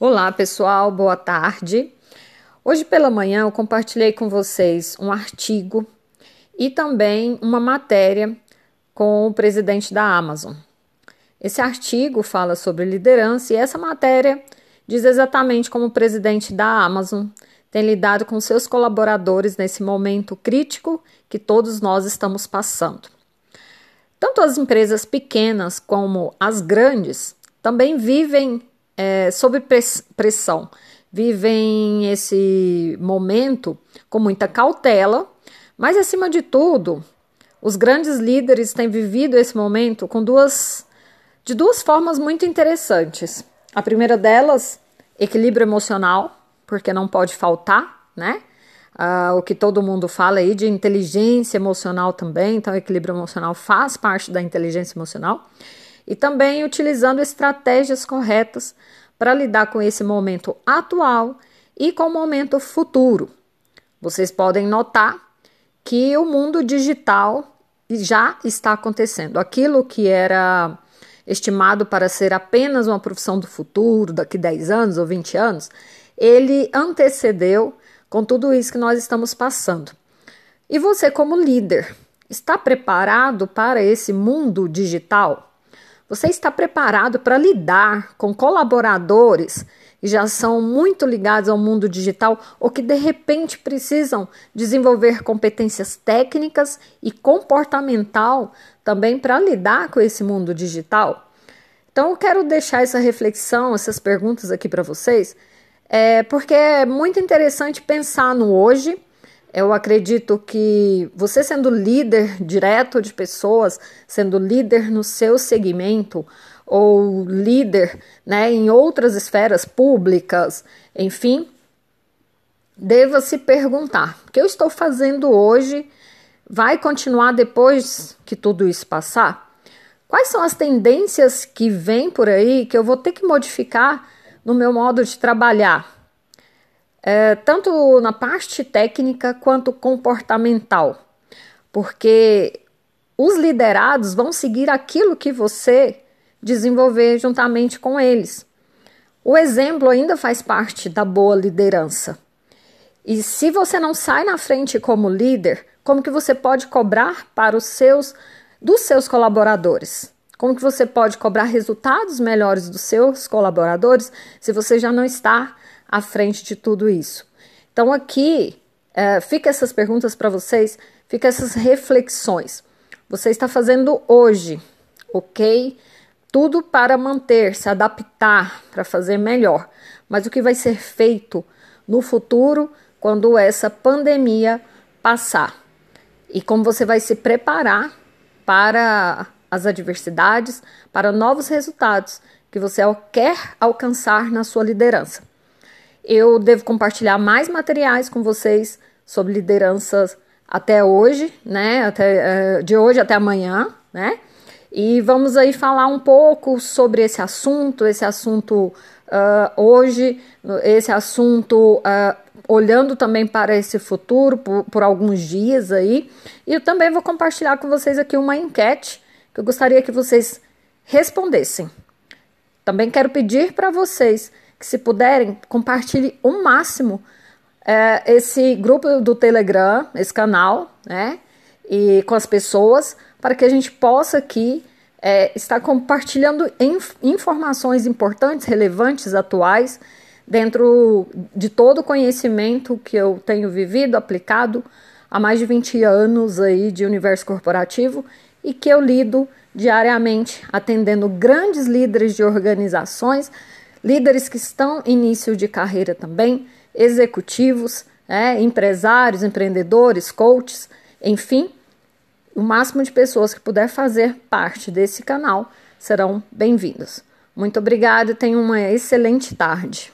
Olá, pessoal, boa tarde. Hoje pela manhã eu compartilhei com vocês um artigo e também uma matéria com o presidente da Amazon. Esse artigo fala sobre liderança e essa matéria diz exatamente como o presidente da Amazon tem lidado com seus colaboradores nesse momento crítico que todos nós estamos passando. Tanto as empresas pequenas como as grandes também vivem é, sob pressão, vivem esse momento com muita cautela, mas acima de tudo, os grandes líderes têm vivido esse momento com duas de duas formas muito interessantes. A primeira delas, equilíbrio emocional, porque não pode faltar, né? Uh, o que todo mundo fala aí de inteligência emocional também, então equilíbrio emocional faz parte da inteligência emocional e também utilizando estratégias corretas para lidar com esse momento atual e com o momento futuro. Vocês podem notar que o mundo digital já está acontecendo. Aquilo que era estimado para ser apenas uma profissão do futuro, daqui 10 anos ou 20 anos, ele antecedeu com tudo isso que nós estamos passando. E você, como líder, está preparado para esse mundo digital? Você está preparado para lidar com colaboradores que já são muito ligados ao mundo digital ou que de repente precisam desenvolver competências técnicas e comportamental também para lidar com esse mundo digital? Então, eu quero deixar essa reflexão, essas perguntas aqui para vocês, é, porque é muito interessante pensar no hoje eu acredito que você sendo líder direto de pessoas, sendo líder no seu segmento ou líder, né, em outras esferas públicas, enfim, deva se perguntar: o que eu estou fazendo hoje vai continuar depois que tudo isso passar? Quais são as tendências que vêm por aí que eu vou ter que modificar no meu modo de trabalhar? É, tanto na parte técnica quanto comportamental, porque os liderados vão seguir aquilo que você desenvolver juntamente com eles. O exemplo ainda faz parte da boa liderança. E se você não sai na frente como líder, como que você pode cobrar para os seus dos seus colaboradores? Como que você pode cobrar resultados melhores dos seus colaboradores se você já não está à frente de tudo isso? Então, aqui é, fica essas perguntas para vocês, fica essas reflexões. Você está fazendo hoje, ok? Tudo para manter, se adaptar, para fazer melhor. Mas o que vai ser feito no futuro quando essa pandemia passar? E como você vai se preparar para as adversidades, para novos resultados que você quer alcançar na sua liderança. Eu devo compartilhar mais materiais com vocês sobre lideranças até hoje, né? Até, uh, de hoje até amanhã, né? E vamos aí falar um pouco sobre esse assunto, esse assunto uh, hoje, esse assunto uh, olhando também para esse futuro por, por alguns dias aí. E eu também vou compartilhar com vocês aqui uma enquete que eu gostaria que vocês respondessem. Também quero pedir para vocês que, se puderem, compartilhe o máximo é, esse grupo do Telegram, esse canal, né? E com as pessoas, para que a gente possa aqui é, estar compartilhando inf informações importantes, relevantes, atuais, dentro de todo o conhecimento que eu tenho vivido, aplicado há mais de 20 anos aí de universo corporativo e que eu lido diariamente atendendo grandes líderes de organizações, líderes que estão em início de carreira também, executivos, é, empresários, empreendedores, coaches, enfim, o máximo de pessoas que puder fazer parte desse canal serão bem-vindos. Muito obrigada e tenham uma excelente tarde.